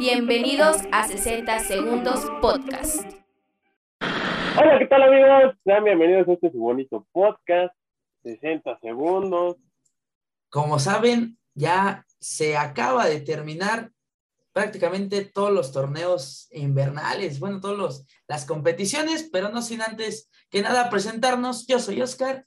Bienvenidos a 60 Segundos Podcast. Hola, ¿qué tal amigos? Sean bienvenidos a este bonito podcast, 60 segundos. Como saben, ya se acaba de terminar prácticamente todos los torneos invernales, bueno, todas las competiciones, pero no sin antes que nada presentarnos. Yo soy Oscar.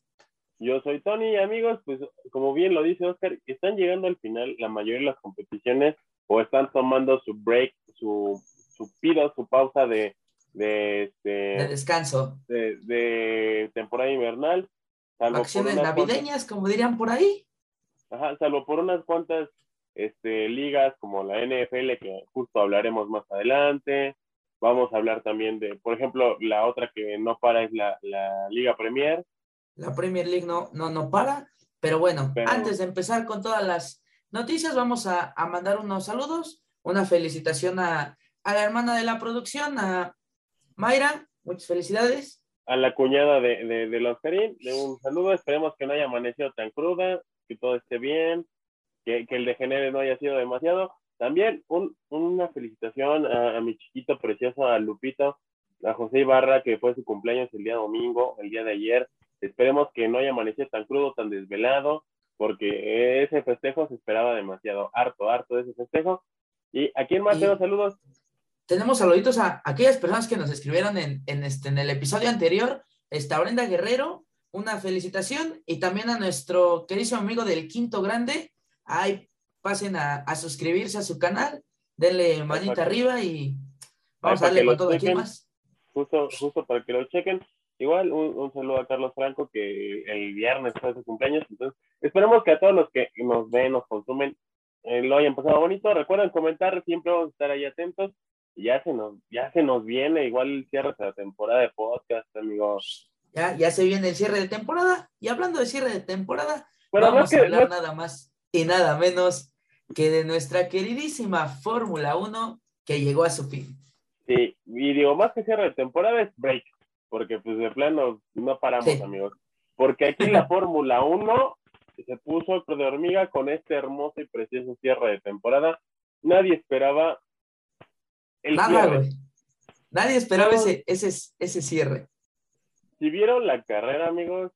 Yo soy Tony, amigos, pues como bien lo dice Oscar, están llegando al final la mayoría de las competiciones o están tomando su break, su, su pido, su pausa de, de, este, de descanso. De, temporada invernal. Acciones navideñas, como dirían por ahí. Ajá, salvo por unas cuantas este, ligas como la NFL, que justo hablaremos más adelante. Vamos a hablar también de, por ejemplo, la otra que no para es la, la Liga Premier. La Premier League no, no, no para, pero bueno, antes de empezar con todas las noticias, vamos a, mandar unos saludos, una felicitación a, la hermana de la producción, a Mayra, muchas felicidades. A la cuñada de, de, los de un saludo, esperemos que no haya amanecido tan cruda, que todo esté bien, que, el degenere no haya sido demasiado. También una felicitación a, mi chiquito precioso, a Lupito, a José Ibarra, que fue su cumpleaños el día domingo, el día de ayer. Esperemos que no haya amanecido tan crudo, tan desvelado, porque ese festejo se esperaba demasiado, harto, harto de ese festejo. ¿Y a quién más tenemos saludos? Tenemos saluditos a aquellas personas que nos escribieron en, este, en el episodio anterior. Está Brenda Guerrero, una felicitación. Y también a nuestro querido amigo del Quinto Grande. Ahí pasen a, suscribirse a su canal, denle manita arriba y vamos a darle con todo aquí más. Justo, justo para que lo chequen. Igual un, saludo a Carlos Franco que el viernes fue su cumpleaños. Entonces, esperemos que a todos los que nos ven, nos consumen, eh, lo hayan pasado bonito. Recuerden comentar, siempre vamos a estar ahí atentos. Y ya se nos, ya se nos viene igual el cierre de la temporada de podcast, amigos. Ya, ya se viene el cierre de temporada. Y hablando de cierre de temporada, vamos a hablar nada más y nada menos que de nuestra queridísima Fórmula 1 que llegó a su fin. Sí, y digo, más que cierre de temporada es break porque pues de plano no paramos, amigos. Porque aquí la Fórmula 1 se puso de hormiga con este hermoso y precioso cierre de temporada. Nadie esperaba el cierre. Nadie esperaba ese, ese, ese cierre. Si vieron la carrera, amigos,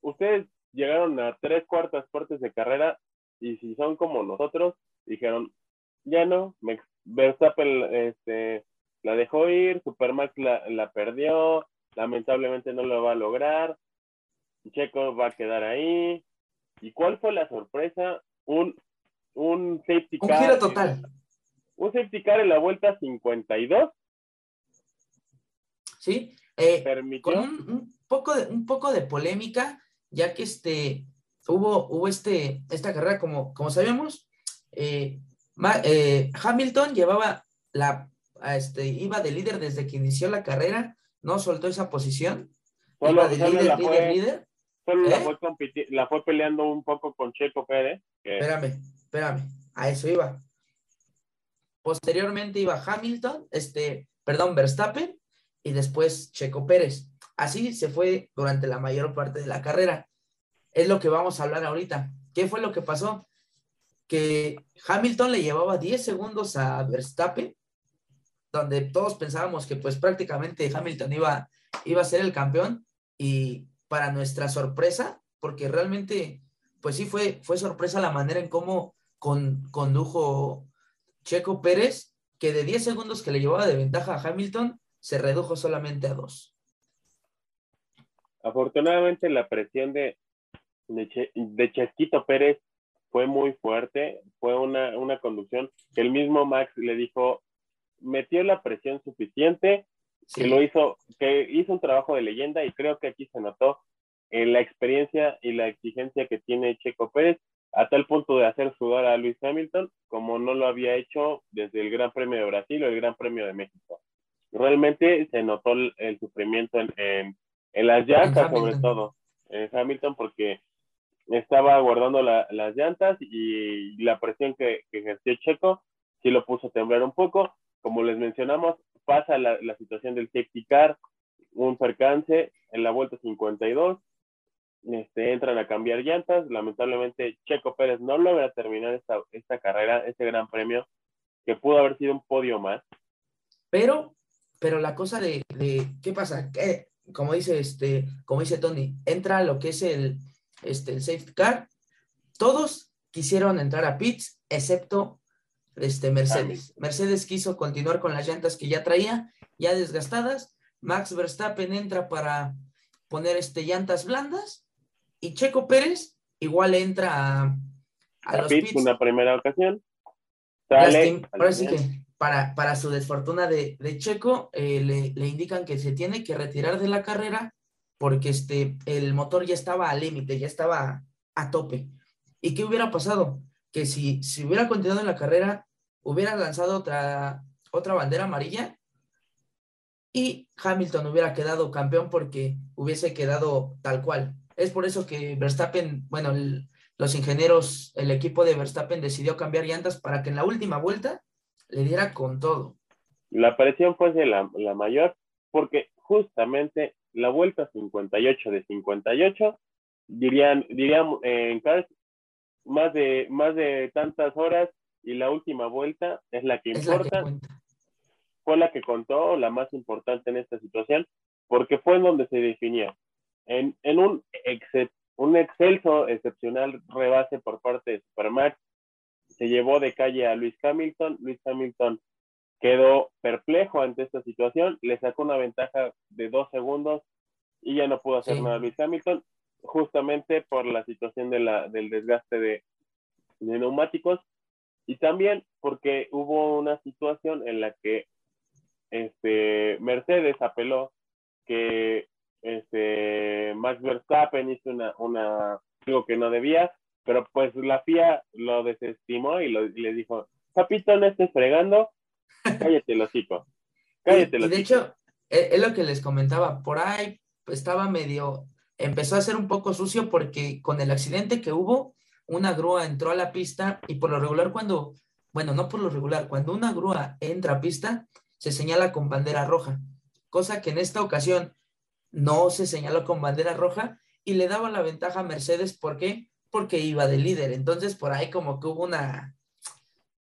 ustedes llegaron a tres cuartas partes de carrera y si son como nosotros, dijeron, ya no, Verstappen este, la dejó ir, Supermax la, la perdió, lamentablemente no lo va a lograr, Checo va a quedar ahí. ¿Y cuál fue la sorpresa? Un, un safety car. Un giro total. un safety car en la vuelta 52. Sí, eh, con un, poco de, un poco de polémica, ya que este, hubo, hubo este, esta carrera, como, como sabíamos, eh, eh, Hamilton llevaba la este, iba de líder desde que inició la carrera, no soltó esa posición. iba de líder, la líder, fue, líder. Solo ¿Eh? la, fue peleando un poco con Checo Pérez. Espérame, espérame, a eso iba. Posteriormente iba Hamilton, este, perdón, Verstappen, y después Checo Pérez. Así se fue durante la mayor parte de la carrera. Es lo que vamos a hablar ahorita. ¿Qué fue lo que pasó? Que Hamilton le llevaba 10 segundos a Verstappen donde todos pensábamos que pues prácticamente Hamilton iba, iba a ser el campeón y para nuestra sorpresa, porque realmente pues sí fue, fue sorpresa la manera en cómo con, condujo Checo Pérez, que de 10 segundos que le llevaba de ventaja a Hamilton, se redujo solamente a dos. Afortunadamente la presión de, de, Pérez fue muy fuerte, fue una, una conducción que el mismo Max le dijo, metió la presión suficiente, que lo hizo, que hizo un trabajo de leyenda y creo que aquí se notó en la experiencia y la exigencia que tiene Checo Pérez a tal punto de hacer sudar a Luis Hamilton como no lo había hecho desde el Gran Premio de Brasil o el Gran Premio de México. Realmente se notó el, sufrimiento en, en, las llantas, sobre todo, en Hamilton, porque estaba guardando las llantas y la presión que, que ejerció Checo sí lo puso a temblar un poco como les mencionamos, pasa la, situación del safety car, un percance en la vuelta 52, este, entran a cambiar llantas, lamentablemente Checo Pérez no logra terminar esta, esta carrera, este gran premio, que pudo haber sido un podio más. Pero, pero la cosa de, de ¿qué pasa? Que, como dice este, como dice Tony, entra lo que es el, este, el safety car. Todos quisieron entrar a pits, excepto este, Mercedes. Mercedes quiso continuar con las llantas que ya traía, ya desgastadas. Max Verstappen entra para poner este, llantas blandas y Checo Pérez igual entra a, a los pits. Una primera ocasión. Sale, que para, para su desfortuna de, de Checo, eh, le, le, indican que se tiene que retirar de la carrera porque este, el motor ya estaba al límite, ya estaba a tope. ¿Y qué hubiera pasado? Que si, si hubiera continuado en la carrera, hubiera lanzado otra, otra bandera amarilla y Hamilton hubiera quedado campeón porque hubiese quedado tal cual. Es por eso que Verstappen, bueno, los ingenieros, el equipo de Verstappen decidió cambiar llantas para que en la última vuelta le diera con todo. La presión fue de la, la mayor porque justamente la vuelta 58 de 58, dirían, dirían eh, en Cars, más de, más de tantas horas y la última vuelta es la que importa. la que cuenta. fue la que contó, la más importante en esta situación, porque fue en donde se definía. En, en un, ex- un excelso, excepcional rebase por parte de Supermax, se llevó de calle a Luis Hamilton. Luis Hamilton quedó perplejo ante esta situación, le sacó una ventaja de dos segundos y ya no pudo hacer Sí. nada Luis Hamilton, justamente por la situación de la, del desgaste de, de neumáticos y también porque hubo una situación en la que este, Mercedes apeló que este, Max Verstappen hizo una, una, algo que no debía, pero pues la FIA lo desestimó y, lo, y le dijo, papito, no estés fregando, cállate el hocico, cállate Y, y de hocico". hecho, e, es, es lo que les comentaba, por ahí estaba medio, empezó a ser un poco sucio porque con el accidente que hubo, una grúa entró a la pista y por lo regular cuando, bueno, no por lo regular, cuando una grúa entra a pista, se señala con bandera roja, cosa que en esta ocasión no se señaló con bandera roja y le daba la ventaja a Mercedes, ¿por qué? Porque iba de líder, entonces por ahí como que hubo una...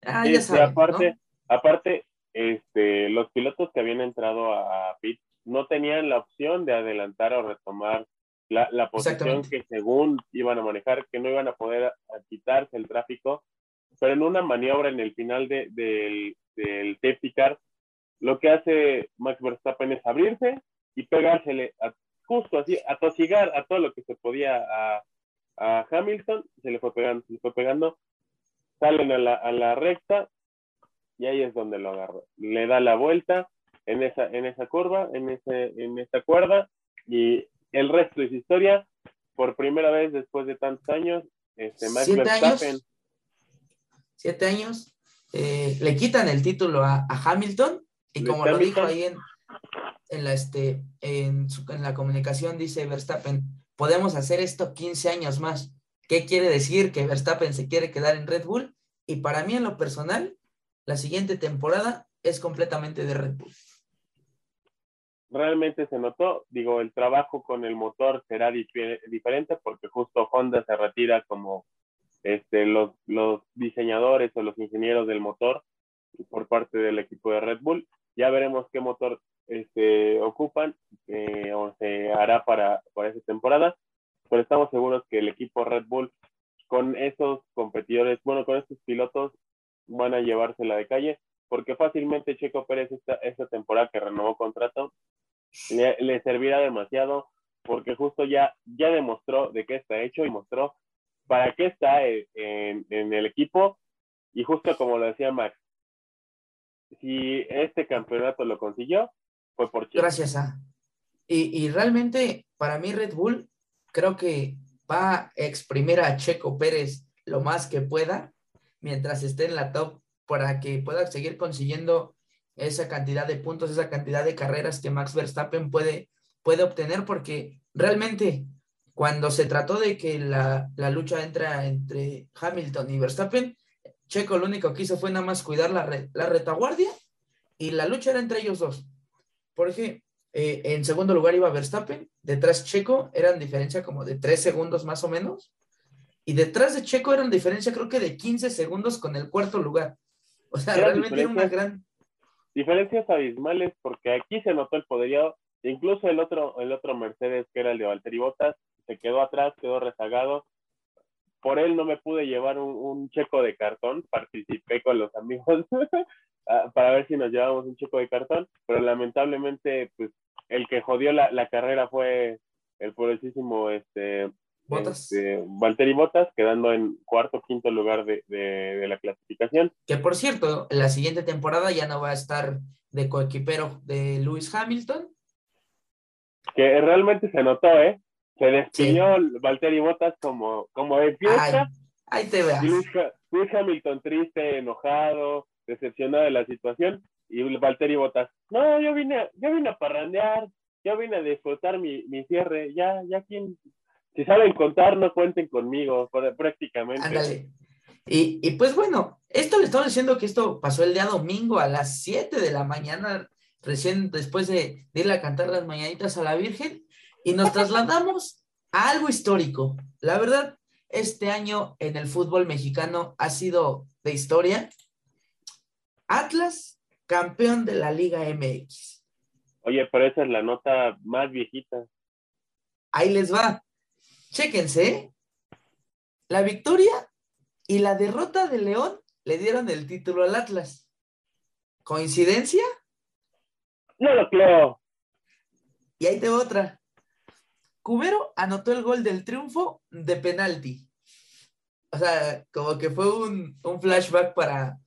Ah, ya Este, saben, ¿no? aparte, aparte este, los pilotos que habían entrado a pit no tenían la opción de adelantar o retomar la, la posición que según iban a manejar, que no iban a poder a- a quitarse el tráfico, pero en una maniobra en el final de- del, del safety car, lo que hace Max Verstappen es abrirse y pegársele a- justo así, atosigar a todo lo que se podía a, a Hamilton, se le fue pegando, se le fue pegando, salen a la, a la recta y ahí es donde lo agarró. Le da la vuelta en esa, en esa curva, en, ese, en esa cuerda, y el resto es historia. Por primera vez después de tantos años, este, Max Siete Verstappen, años. Siete años. eh, le quitan el título a, a Hamilton y como lo dijo ahí en, en, la, este, en, su- en la comunicación, dice Verstappen, podemos hacer esto 15 años más. ¿Qué quiere decir? Que Verstappen se quiere quedar en Red Bull y para mí en lo personal, la siguiente temporada es completamente de Red Bull. Realmente se notó. Digo, el trabajo con el motor será diferente porque justo Honda se retira como este, los, los diseñadores o los ingenieros del motor por parte del equipo de Red Bull. Ya veremos qué motor este, ocupan eh, o se hará para, para esa temporada, pero estamos seguros que el equipo Red Bull con esos competidores, bueno, con estos pilotos van a llevársela de calle, porque fácilmente Checo Pérez esta, esta temporada que renovó contrato le, servirá demasiado, porque justo ya, ya demostró de qué está hecho y mostró para qué está en, en, el equipo, y justo como lo decía Max, si este campeonato lo consiguió, fue por Checo. Gracias a. Y, y realmente, para mí, Red Bull creo que va a exprimir a Checo Pérez lo más que pueda mientras esté en la top para que pueda seguir consiguiendo esa cantidad de puntos, esa cantidad de carreras que Max Verstappen puede, puede obtener, porque realmente cuando se trató de que la, la lucha entra entre Hamilton y Verstappen, Checo lo único que hizo fue nada más cuidar la, la retaguardia y la lucha era entre ellos dos. Porque eh, en segundo lugar iba Verstappen, detrás Checo, eran diferencia como de tres segundos más o menos, y detrás de Checo eran diferencia creo que de 15 segundos con el cuarto lugar. O sea, Eran realmente era una diferencias- gran... diferencias abismales porque aquí se notó el poderío, incluso el otro, el otro Mercedes que era el de Valtteri Bottas, se quedó atrás, quedó rezagado. Por él no me pude llevar un, un checo de cartón, participé con los amigos para ver si nos llevábamos un checo de cartón, pero lamentablemente pues el que jodió la, la carrera fue el poderosísimo este, Bottas. este, Valtteri Bottas, quedando en cuarto, quinto lugar de, de- de la clasificación. Que por cierto, en la siguiente temporada ya no va a estar de coequipero de Lewis Hamilton. que realmente se notó, ¿eh? Se despidió Valtteri Bottas como, como de Ay, fiesta. ahí te veas. Lewis, Ha- Lewis Hamilton triste, enojado, decepcionado de la situación. Y Valtteri Bottas, no, yo vine, a- yo vine a parrandear, yo vine a disfrutar mi, mi cierre. Ya, ya quien, si saben contar, no cuenten conmigo, prácticamente. Ándale. Y, y pues bueno, esto le estamos diciendo que esto pasó el día domingo a las 7 de la mañana, recién después de, de ir a cantar las mañanitas a la Virgen, y nos trasladamos a algo histórico. La verdad, este año en el fútbol mexicano ha sido de historia. Atlas, campeón de la Liga MX. Oye, pero esa es la nota más viejita. Ahí les va. Chéquense. La victoria y la derrota de León le dieron el título al Atlas. ¿Coincidencia? No lo creo. Y ahí te va otra. Cubero anotó el gol del triunfo de penalti. O sea, como que fue un, un flashback para,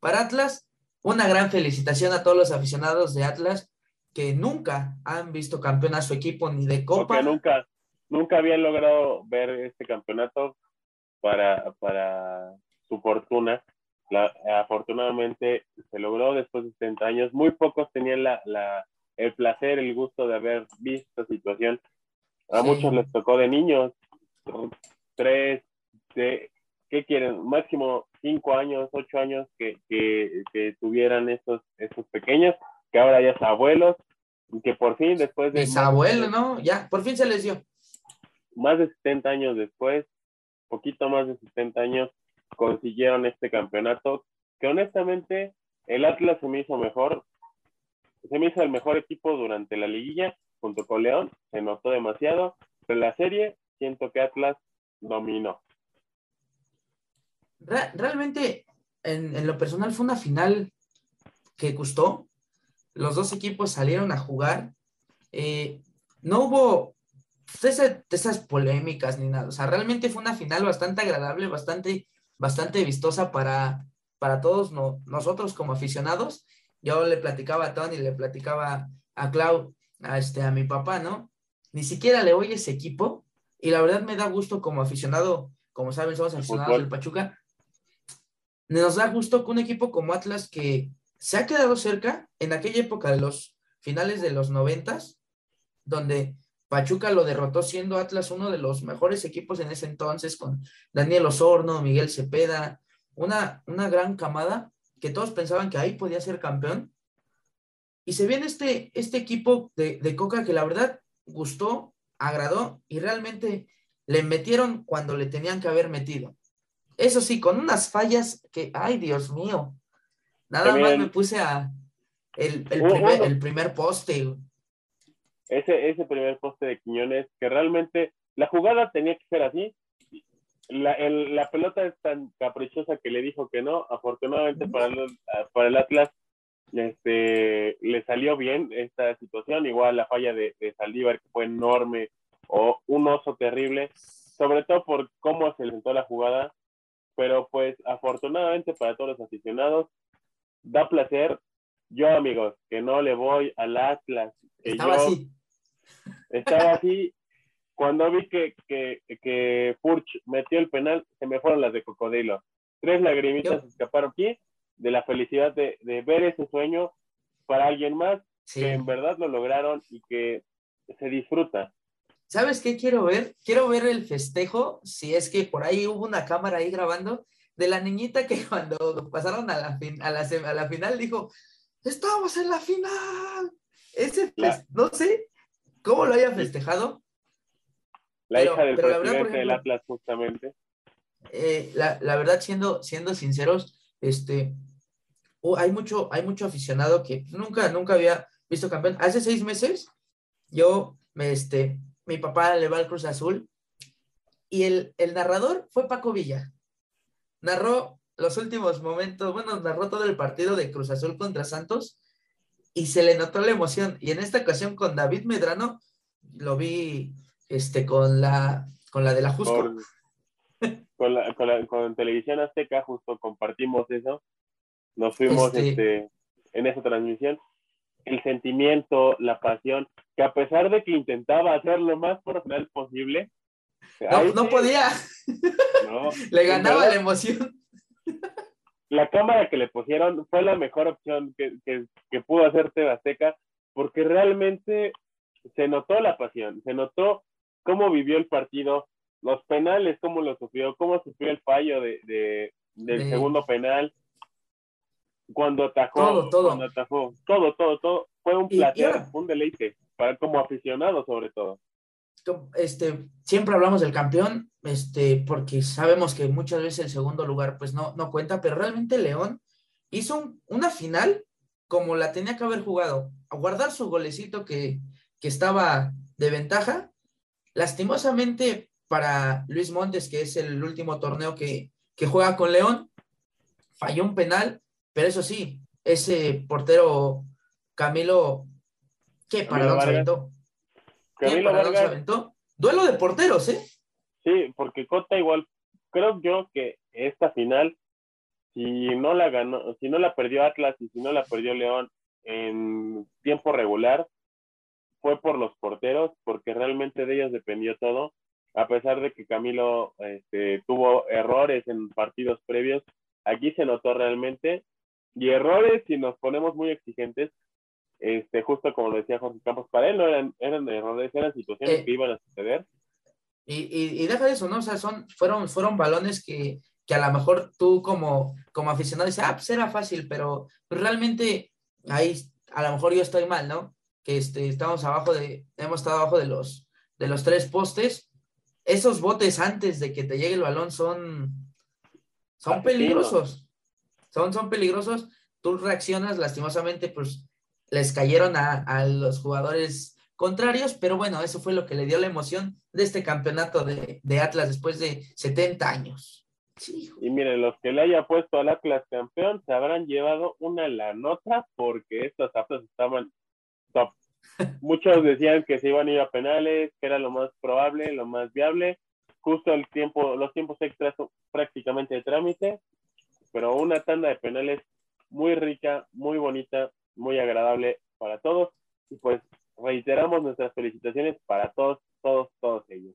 para Atlas. Una gran felicitación a todos los aficionados de Atlas que nunca han visto campeón a su equipo ni de Copa. porque nunca, nunca habían logrado ver este campeonato para, para su fortuna. La- afortunadamente se logró después de 70 años. Muy pocos tenían la, la, el placer, el gusto de haber visto esta situación. A Sí. muchos les tocó de niños, tres, de, ¿qué quieren? Máximo cinco años, ocho años que, que, que tuvieran estos, estos pequeños, que ahora ya son abuelos, y que por fin después de... Mis abuelos, ¿no? Ya, por fin se les dio. Más de 70 años después, poquito más de 70 años, consiguieron este campeonato, que honestamente el Atlas se me hizo mejor, se me hizo el mejor equipo durante la liguilla, junto con León, se notó demasiado, pero la serie siento que Atlas dominó. Re- realmente, en, en lo personal, fue una final que gustó. Los dos equipos salieron a jugar. Eh, no hubo pues, ese- esas polémicas ni nada. O sea, realmente fue una final bastante agradable, bastante, bastante vistosa para, para todos no- nosotros como aficionados. Yo le platicaba a Tony, le platicaba a Clau, a, este, a mi papá, ¿no? Ni siquiera le voy a ese equipo y la verdad me da gusto como aficionado, como saben, somos aficionados del Pachuca. Nos da gusto que un equipo como Atlas que se ha quedado cerca en aquella época de los finales de los noventas, donde Pachuca lo derrotó siendo Atlas uno de los mejores equipos en ese entonces, con Daniel Osorno, Miguel Cepeda, una, una gran camada que todos pensaban que ahí podía ser campeón. Y se viene este, este equipo de, de Coca que la verdad gustó, agradó y realmente le metieron cuando le tenían que haber metido. Eso sí, con unas fallas que, ay Dios mío, nada más me puse a el, primer, el primer poste. Ese, ese primer poste de Quiñones, que realmente la jugada tenía que ser así. La, el- la pelota es tan caprichosa que le dijo que no. Afortunadamente para el, para el Atlas este, le salió bien esta situación. Igual la falla de, de Saldívar, que fue enorme, o un oso terrible, sobre todo por cómo se sentó la jugada. Pero pues afortunadamente para todos los aficionados, da placer. Yo, amigos, que no le voy al Atlas, que Estaba yo así. Estaba así. Cuando vi que, que, que Furch metió el penal, se me fueron las de cocodrilo. Tres lagrimitas Yo- escaparon aquí de la felicidad de, de ver ese sueño para alguien más Sí. que en verdad lo lograron y que se disfruta. ¿Sabes qué quiero ver? Quiero ver el festejo, si es que por ahí hubo una cámara ahí grabando, de la niñita que cuando pasaron a la, fin- a la, a la final dijo, estamos en la final. Ese, La- no sé cómo lo haya festejado. La Pero- hija del pero la verdad, del Atlas, justamente. Eh, la, la verdad, siendo, siendo sinceros, este, uh, hay, mucho, hay mucho aficionado que nunca, nunca había visto campeón. Hace seis meses, yo, me, este, mi papá le va al Cruz Azul y el, el narrador fue Paco Villa. Narró los últimos momentos, bueno, narró todo el partido de Cruz Azul contra Santos y se le notó la emoción. Y en esta ocasión con David Medrano, lo vi este, con, la, con la de la Jusco. con, la, con, la, con Televisión Azteca, justo compartimos eso. Nos fuimos este... Este, en esa transmisión. El sentimiento, la pasión, que a pesar de que intentaba hacer lo más profesional posible, no, no podía. No, Le ganaba la emoción. La cámara que le pusieron fue la mejor opción que, que, que pudo hacer Azteca, porque realmente se notó la pasión, se notó cómo vivió el partido, los penales, cómo lo sufrió, cómo sufrió el fallo de, de del segundo penal, cuando atajó, todo, todo. cuando atajó, todo, todo, todo, fue un placer, un deleite, para como aficionado sobre todo. Este, siempre hablamos del campeón, este, porque sabemos que muchas veces el segundo lugar pues no, no cuenta, pero realmente León hizo una final como la tenía que haber jugado, a guardar su golecito que, que estaba de ventaja. Lastimosamente para Luis Montes, que es el último torneo que, que juega con León, falló un penal, pero eso sí, ese portero Camilo, ¿qué paradón se aventó? Duelo de porteros, ¿eh? Sí, porque Cota igual, creo yo que esta final, si no la ganó, si no la perdió Atlas y si no la perdió León en tiempo regular, fue por los porteros, porque realmente de ellos dependió todo, a pesar de que Camilo este, tuvo errores en partidos previos, aquí se notó realmente, y errores, si nos ponemos muy exigentes, este, justo como lo decía Jorge Campos, para él no eran, eran errores, eran situaciones eh, que iban a suceder. Y, y, y, deja de eso, ¿no? O sea, son, fueron, fueron balones que, que a lo mejor tú como, como aficionado dices, ah, pues era fácil, pero realmente ahí a lo mejor yo estoy mal, ¿no? Que este, estamos abajo de, hemos estado abajo de los, de los tres postes. Esos botes antes de que te llegue el balón son, son peligrosos. Son, son peligrosos. Tú reaccionas, lastimosamente, pues les cayeron a, los jugadores contrarios, pero bueno, eso fue lo que le dio la emoción de este campeonato de, Atlas después de 70 años. y miren, los que le haya puesto al Atlas campeón se habrán llevado una la nota porque estos Atlas estaban top. Muchos decían que se iban a ir a penales, que era lo más probable, lo más viable. Justo el tiempo, los tiempos extras son prácticamente de trámite, pero una tanda de penales muy rica, muy bonita, muy agradable para todos. Y pues reiteramos nuestras felicitaciones para todos, todos, todos ellos.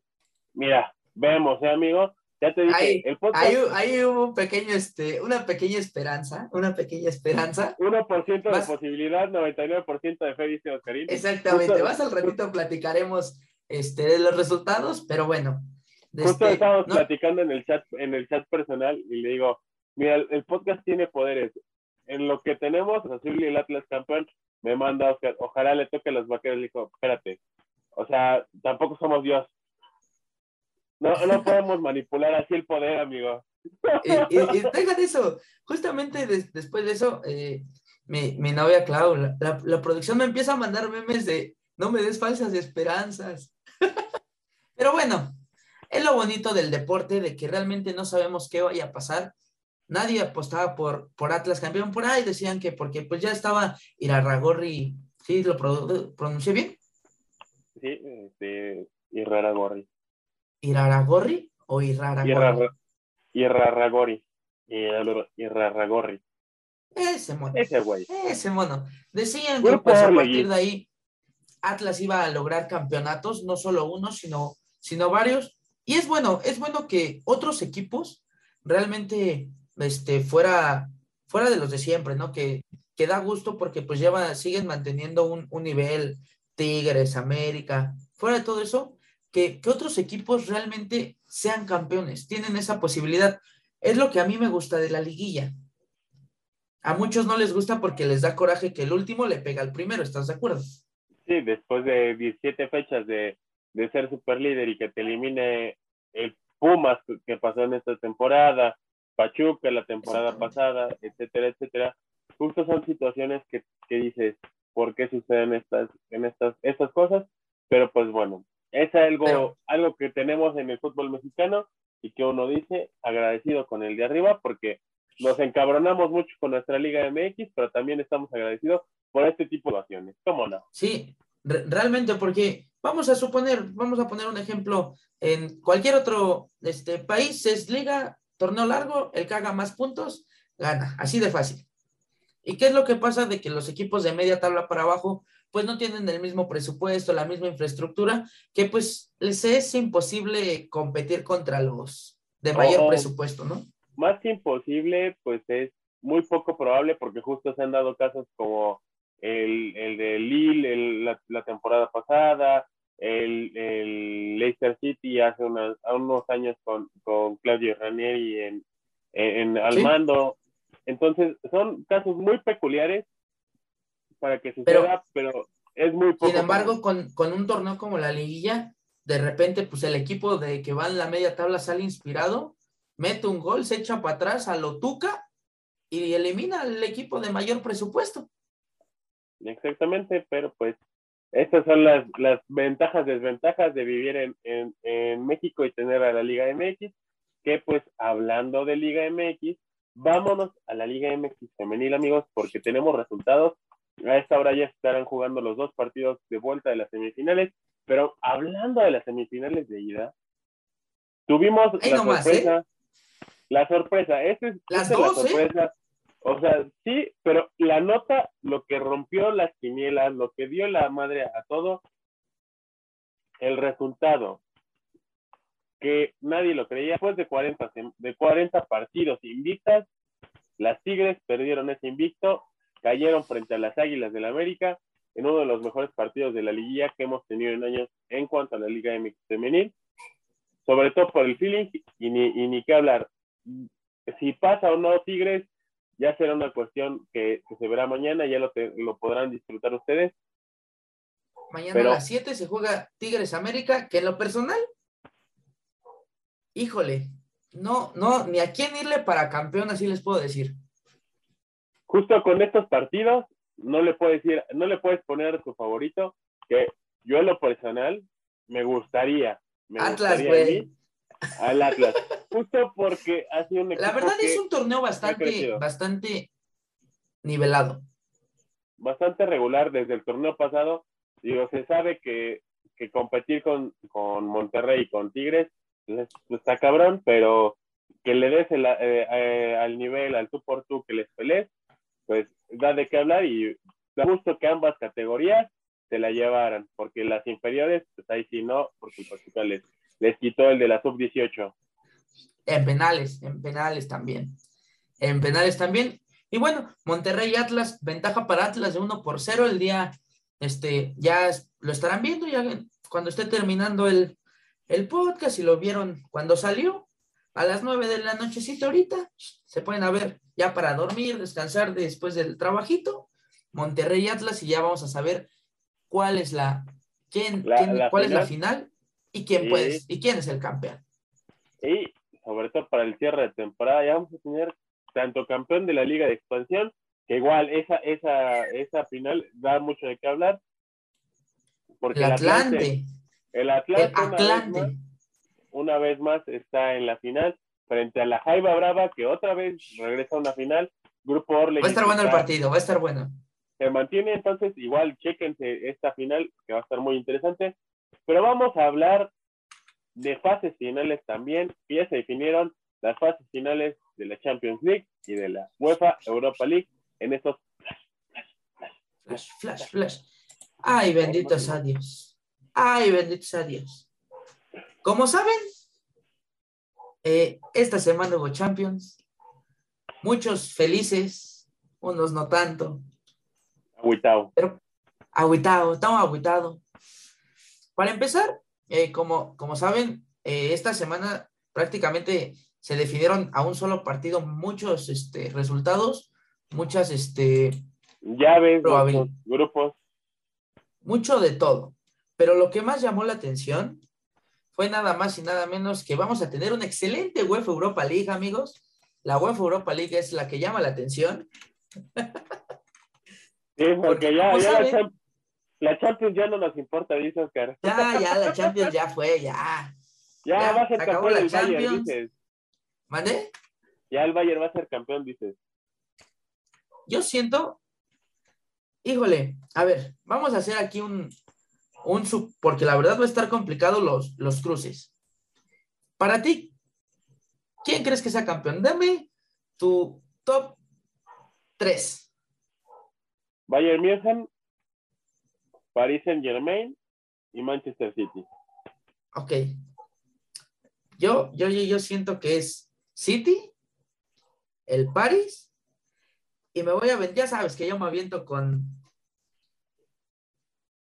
Mira, vemos, ¿eh, amigo? Ya te dije, el podcast... Hay, un pequeño, este, una pequeña esperanza, una pequeña esperanza. 1% de posibilidad, 99% de fe, dice Oscarín. Exactamente, más al ratito platicaremos este, de los resultados, pero bueno. Justo este, estamos platicando en el chat, en el chat personal y le digo, mira, el podcast tiene poderes en lo que tenemos, Azul y el Atlas campeón, me manda Oscar, ojalá le toque a los vaqueros. Le dijo, espérate, o sea, tampoco somos Dios. No, no podemos manipular así el poder, amigo. Y, y, eso, justamente después de eso, eh, mi, mi, novia Clau, la, la, producción me empieza a mandar memes de no me des falsas esperanzas. Pero bueno, es lo bonito del deporte, de que realmente no sabemos qué vaya a pasar nadie apostaba por, por Atlas campeón por ahí, decían que porque pues ya estaba Irarragorri, ¿sí lo pronuncié bien? Sí, este, Irarragorri. ¿Iraragorri o Iraragorri? Irarragorri. Irarragorri. Ese mono. Ese güey. Ese mono. Decían que pues, a partir de ahí Atlas iba a lograr campeonatos, no solo uno, sino, sino varios. Y es bueno, es bueno que otros equipos realmente este, fuera, fuera de los de siempre, ¿no? Que, que da gusto porque pues lleva, siguen manteniendo un, un nivel, Tigres, América, fuera de todo eso, que, que, otros equipos realmente sean campeones, tienen esa posibilidad. Es lo que a mí me gusta de la liguilla. A muchos no les gusta porque les da coraje que el último le pega al primero, ¿estás de acuerdo? Sí, después de 17 fechas de, de ser super líder y que te elimine el Pumas que pasó en esta temporada, Pachuca la temporada pasada, etcétera, etcétera, justo son situaciones que, que dices, ¿por qué suceden estas, en estas, estas cosas? Pero pues bueno, es algo, Pero- algo que tenemos en el fútbol mexicano y que uno dice agradecido con el de arriba porque nos encabronamos mucho con nuestra Liga MX, pero también estamos agradecidos por este tipo de acciones. ¿Cómo no? Sí, re- realmente, porque vamos a suponer, vamos a poner un ejemplo, en cualquier otro este, país es liga, torneo largo, el que haga más puntos, gana, así de fácil. ¿Y qué es lo que pasa de que los equipos de media tabla para abajo, pues no tienen el mismo presupuesto, la misma infraestructura, que pues les es imposible competir contra los de mayor Oh. presupuesto, ¿no? Más que imposible, pues es muy poco probable porque justo se han dado casos como el, el de Lille el- la, la temporada pasada, el, el Leicester City hace unas, unos años con, con Claudio Ranieri en, en, al Sí. mando. Entonces, son casos muy peculiares para que Pero- suceda, pero, es muy poco. Sin embargo, con, con un torneo como la liguilla, de repente, pues el equipo de que va en la media tabla sale inspirado, mete un gol, se echa para atrás a lo tuca y elimina al equipo de mayor presupuesto. Exactamente, pero pues estas son las, las ventajas, desventajas de vivir en, en, en México y tener a la Liga MX, que pues hablando de Liga MX, vámonos a la Liga MX femenil, amigos, porque tenemos resultados. A esta hora ya estarán jugando los dos partidos de vuelta de las semifinales, pero hablando de las semifinales de ida, tuvimos la nomás, sorpresa. La sorpresa, esa es, Las es la dos, ¿eh? O sea, sí, pero la nota, lo que rompió las quinielas, lo que dio la madre a todo, el resultado, que nadie lo creía, después de 40, sem- de 40 partidos invictas, las Tigres perdieron ese invicto, cayeron frente a las Águilas del América en uno de los mejores partidos de la liguilla que hemos tenido en años en cuanto a la Liga MX femenil, sobre todo por el feeling y ni, y ni qué hablar. Si pasa o no Tigres, ya será una cuestión que, que se verá mañana, ya lo, te- lo podrán disfrutar ustedes. Mañana Pero- a las 7 se juega Tigres América, que en lo personal, híjole, no, no, ni a quién irle para campeón, así les puedo decir. Justo con estos partidos, no le puedes decir, no le puedes poner tu favorito, que yo en lo personal me gustaría, me Atlas, güey. al Atlas, justo porque ha sido un La verdad es un torneo bastante, bastante nivelado. bastante regular desde el torneo pasado. Digo, se sabe que, que competir con, con Monterrey y con Tigres pues, pues, está cabrón, pero que le des el, eh, eh, al nivel, al tú por tú que les pelees, pues da de qué hablar y da gusto que ambas categorías se la llevaran, porque las inferiores, pues ahí sí no, porque pues, les, les quitó el de la sub-18. En penales, en penales también. En penales también. Y bueno, Monterrey y Atlas, ventaja para Atlas de 1 por 0 el día, este, ya lo estarán viendo ya cuando esté terminando el, el podcast y lo vieron cuando salió a las 9 de la nochecita ahorita, se pueden a ver ya para dormir, descansar después del trabajito, Monterrey y Atlas y ya vamos a saber cuál es la, quién, La- quién- la cuál es la final. final y quién Sí. puede, y quién es el campeón. Y sobre todo para el cierre de temporada, ya vamos a tener tanto campeón de la Liga de Expansión, que igual esa, esa, esa final da mucho de qué hablar. Porque El Atlante. el El Atlante, una, vez más, una vez más está en la final frente a la Jaiba Brava, que otra vez regresa a una final. Grupo Orle. Va a estar bueno el partido, va a estar bueno. Se mantiene entonces, igual, chéquense esta final, que va a estar muy interesante. Pero vamos a hablar de fases finales también, que ya se definieron las fases finales de la Champions League y de la UEFA Europa League en estos Flash, flash, flash. Ay, benditos a Dios. Ay, benditos a Dios. Como saben, eh, esta semana hubo Champions. Muchos felices, unos no tanto. Agüitao. pero agüitado, estamos agüitado. Para empezar, eh, como, como saben, eh, esta semana prácticamente se definieron a un solo partido muchos este, resultados, muchas, este, Llaves, grupos. mucho de todo. Pero lo que más llamó la atención fue nada más y nada menos que vamos a tener una excelente UEFA Europa League, amigos. La UEFA Europa League es la que llama la atención. Sí, porque, ya, ya la, Champions ya no nos importa, dice Oscar. Ya, ya, la Champions ya fue, ya. Ya, va a ser campeón el Bayern, dices. ¿Mande? Ya el Bayern va a ser campeón, dices. Yo siento, híjole, a ver, vamos a hacer aquí un, un sub, porque la verdad va a estar complicado los, los cruces. Para ti, ¿quién crees que sea campeón? Dame tu top 3. Bayern München, Paris Saint Germain y Manchester City. Ok. Yo, yo, yo siento que es City, el Paris, y me voy a ver, ya sabes que yo me aviento con,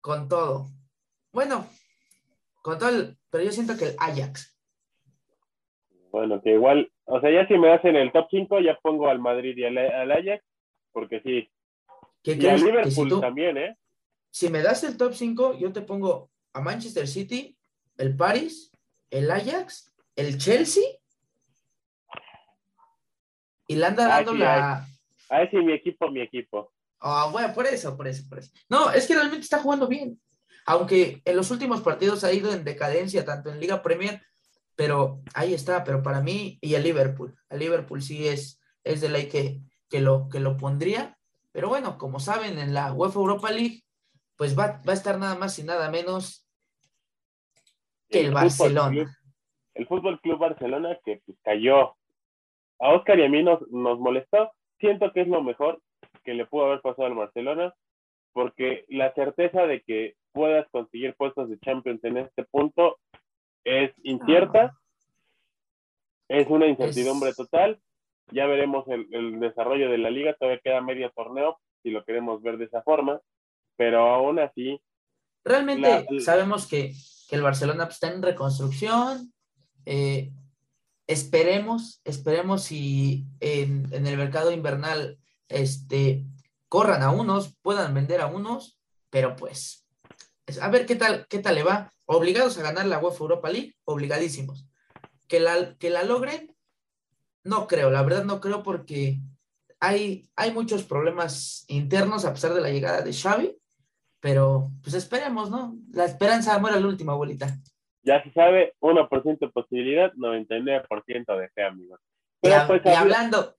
con todo. Bueno, con todo el, pero yo siento que el Ajax. Bueno, que igual, o sea, ya si me hacen el top 5, ya pongo al Madrid y al, Ajax, porque sí. ¿Qué y al Liverpool también, ¿eh? Si me das el top 5, yo te pongo a Manchester City, el Paris, el Ajax, el Chelsea y le anda dando la. Ah, sí, mi equipo, mi equipo. Ah, bueno, por eso, por eso, por eso. No, es que realmente está jugando bien aunque en los últimos partidos ha ido en decadencia, tanto en Liga Premier, pero ahí está, pero para mí y el Liverpool, el Liverpool sí es, es de ley que, que, lo, que lo pondría, pero bueno, como saben, en la UEFA Europa League, pues va, a estar nada más y nada menos que el, Barcelona. el Fútbol Club Barcelona que pues, cayó. A Oscar y a mí nos, nos molestó. Siento que es lo mejor que le pudo haber pasado al Barcelona, porque la certeza de que puedas conseguir puestos de Champions en este punto es incierta, es una incertidumbre total. Ya veremos el, desarrollo de la liga, todavía queda medio torneo, si lo queremos ver de esa forma, pero aún así. Realmente sabemos que, el Barcelona pues, está en reconstrucción. Eh, esperemos, esperemos si en, en, el mercado invernal este, corran a unos, puedan vender a unos, pero pues a ver qué tal, qué tal le va. Obligados a ganar la UEFA Europa League, obligadísimos. Que la, que la logren, no creo, la verdad no creo porque hay, hay muchos problemas internos a pesar de la llegada de Xavi, pero pues esperemos, ¿no? La esperanza muere la última abuelita. Ya se sabe, 1% de posibilidad, 99% de fe, amigos. Pues, y hablando,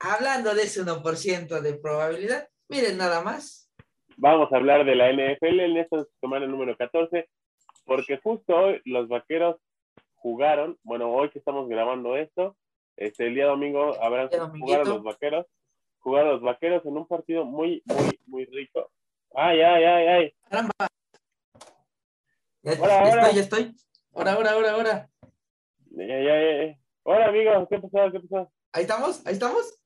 hablando de ese 1% de probabilidad, miren nada más, vamos a hablar de la NFL en esta semana número 14, porque justo hoy los vaqueros jugaron, bueno, hoy que estamos grabando esto, este, el día domingo habrán jugado los vaqueros, jugaron los vaqueros en un partido muy, muy, muy rico. Ay, ay, ay, ay. Caramba. Ya, estoy, ya estoy. Ahora, ahora, ahora, ahora. Ya, ya, ya. Hola, amigos, ¿qué pasó? ¿Qué pasó? Ahí estamos, ahí estamos.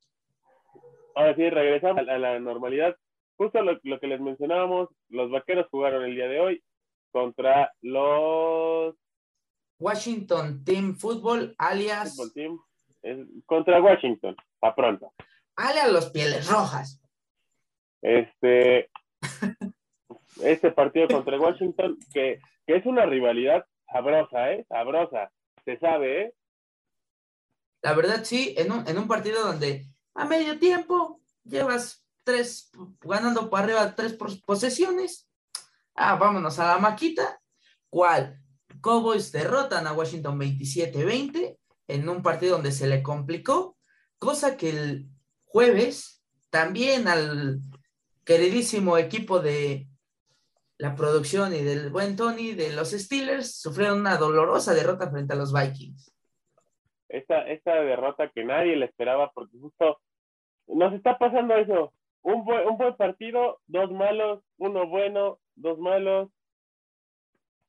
Ahora sí, regresamos a la normalidad justo lo, que les mencionábamos, los vaqueros jugaron el día de hoy contra los Washington Team Football, alias Team, contra Washington, a pronto. Alias los Pieles Rojas. Este, este partido contra Washington, que, que es una rivalidad sabrosa, ¿eh? Sabrosa, se sabe, ¿eh? La verdad, sí, en un, en un partido donde a medio tiempo llevas tres, ganando para arriba tres posesiones. Ah, vámonos a la maquita. ¿Cuál? Cowboys derrotan a Washington 27-20 en un partido donde se le complicó, cosa que el jueves también al queridísimo equipo de la producción y del buen Tony de los Steelers sufrieron una dolorosa derrota frente a los Vikings. Esta, esta derrota que nadie le esperaba porque justo nos está pasando eso un buen, un buen partido, dos malos, uno bueno, dos malos.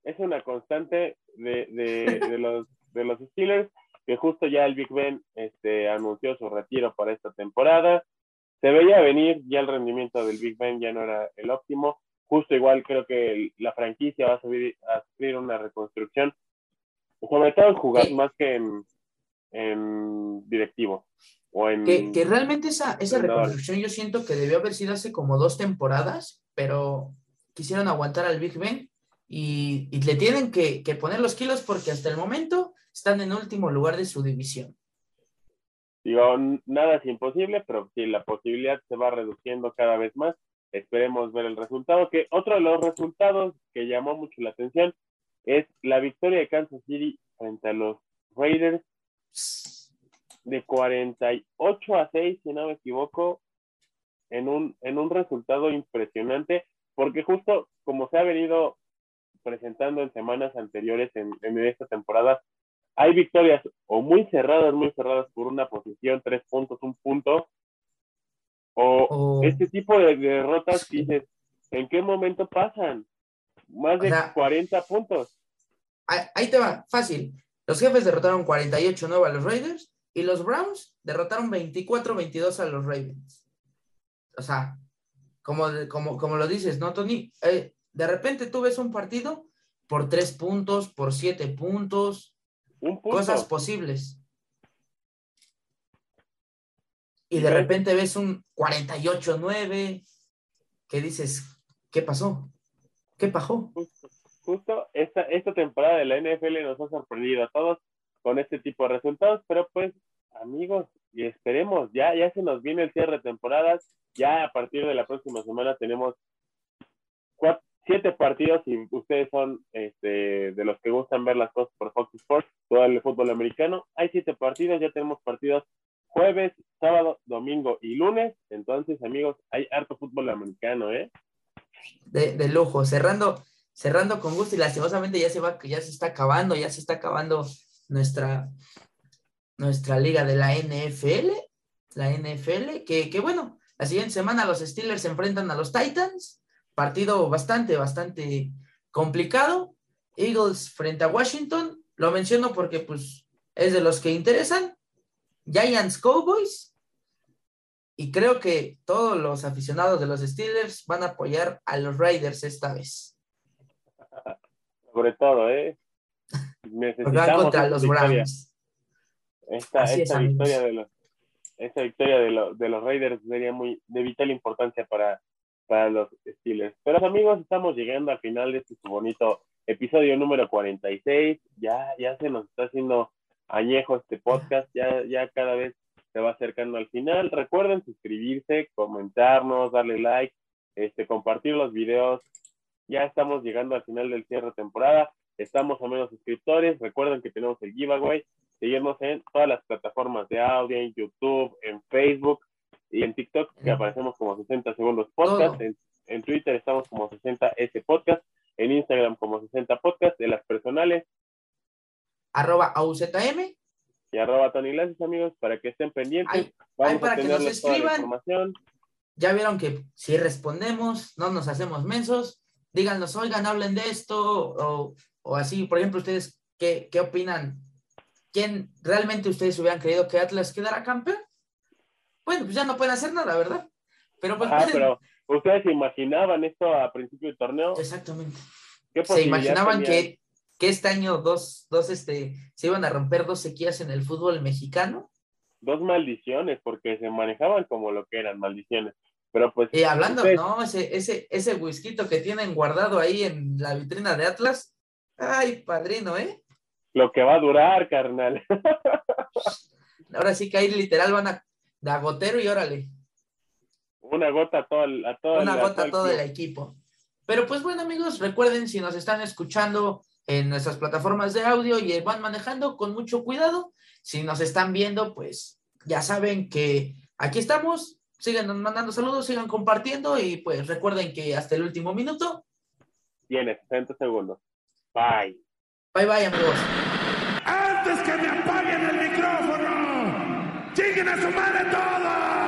Es una constante de, de, de los, de los Steelers, que justo ya el Big Ben este, anunció su retiro para esta temporada. Se veía venir, ya el rendimiento del Big Ben ya no era el óptimo. Justo igual creo que la franquicia va a, subir, a sufrir una reconstrucción, sobre todo en jugar más que en, en directivo. Que, realmente esa, esa reconstrucción yo siento que debió haber sido hace como dos temporadas, pero quisieron aguantar al Big Ben y, le tienen que, poner los kilos porque hasta el momento están en último lugar de su división. Digo, nada es imposible, pero si la posibilidad se va reduciendo cada vez más. Esperemos ver el resultado. Que otro de los resultados que llamó mucho la atención es la victoria de Kansas City frente a los Raiders de 48 a 6, si no me equivoco, en un, en un resultado impresionante, porque justo como se ha venido presentando en semanas anteriores en, en esta temporada, hay victorias o muy cerradas, muy cerradas por una posición, tres puntos, un punto, o este tipo de derrotas dices, ¿en qué momento pasan? Más de 40 puntos. Ahí te va, fácil. Los jefes derrotaron 48-9 a los Raiders y los Browns derrotaron 24-22 a los Ravens. O sea, como, como, como lo dices, ¿no, Tony? Eh, de repente tú ves un partido por tres puntos, por siete puntos, cosas posibles. Y de repente ves un 48-9 que dices, ¿qué pasó? ¿Qué pasó? Justo, justo esta, esta temporada de la NFL nos ha sorprendido a todos con este tipo de resultados, pero pues amigos, y esperemos, ya, ya se nos viene el cierre de temporadas, ya a partir de la próxima semana tenemos siete partidos y ustedes son este, de los que gustan ver las cosas por Fox Sports, todo el fútbol americano, hay siete partidos, ya tenemos partidos jueves, sábado, domingo y lunes, entonces amigos, hay harto fútbol americano, ¿eh? De, lujo, cerrando, cerrando con gusto y lastimosamente ya se va, ya se está acabando, ya se está acabando nuestra, nuestra liga de la NFL, la NFL, que, que bueno, la siguiente semana los Steelers se enfrentan a los Titans, partido bastante, bastante complicado. Eagles frente a Washington, lo menciono porque pues es de los que interesan. Giants Cowboys. Y creo que todos los aficionados de los Steelers van a apoyar a los Raiders esta vez. Sobre todo, ¿eh? Necesitamos contra los Browns. Esta, esta victoria de los, esta victoria de, de, los Raiders sería muy de vital importancia para, para los Steelers. Pero amigos, estamos llegando al final de este bonito episodio número 46. Ya, ya se nos está haciendo añejo este podcast, ya, ya cada vez se va acercando al final. Recuerden suscribirse, comentarnos, darle like, este, compartir los videos. Ya estamos llegando al final del cierre de temporada. Estamos a menos suscriptores. Recuerden que tenemos el giveaway. Seguirnos en todas las plataformas de audio, en YouTube, en Facebook y en TikTok, que aparecemos como 60 segundos podcast. En, en, Twitter estamos como 60S podcast. En Instagram como 60 podcast. De las personales. Arroba AUZM. Y arroba Tony Lances, amigos, para que estén pendientes. Vamos para a que nos escriban. Ya vieron que si respondemos, no nos hacemos mensos. Díganos, oigan, hablen de esto, o, o así, por ejemplo, ustedes, ¿qué, qué opinan ¿quién realmente ustedes hubieran creído que Atlas quedara campeón? Bueno, pues ya no pueden hacer nada, ¿verdad? Pero pues pero ustedes se imaginaban esto a principio del torneo. Exactamente. se imaginaban que, que, este año dos, dos, este, se iban a romper dos sequías en el fútbol mexicano. Dos maldiciones, porque se manejaban como lo que eran maldiciones. Pero pues. Y hablando, no, ese, ese, ese whisky que tienen guardado ahí en la vitrina de Atlas. Ay, padrino, ¿eh? lo que va a durar, carnal. Ahora sí que ahí literal van a, de gotero y órale. Una gota a todo el, a todo Una gota a todo el equipo. Pero pues bueno, amigos, recuerden si nos están escuchando en nuestras plataformas de audio y van manejando con mucho cuidado. Si nos están viendo, pues ya saben que aquí estamos. Sigan mandando saludos, sigan compartiendo y pues recuerden que hasta el último minuto. Tiene 60 segundos. Bye. Bye bye, amigos. Antes que me apaguen el micrófono, ¡Chinguen a su madre todos!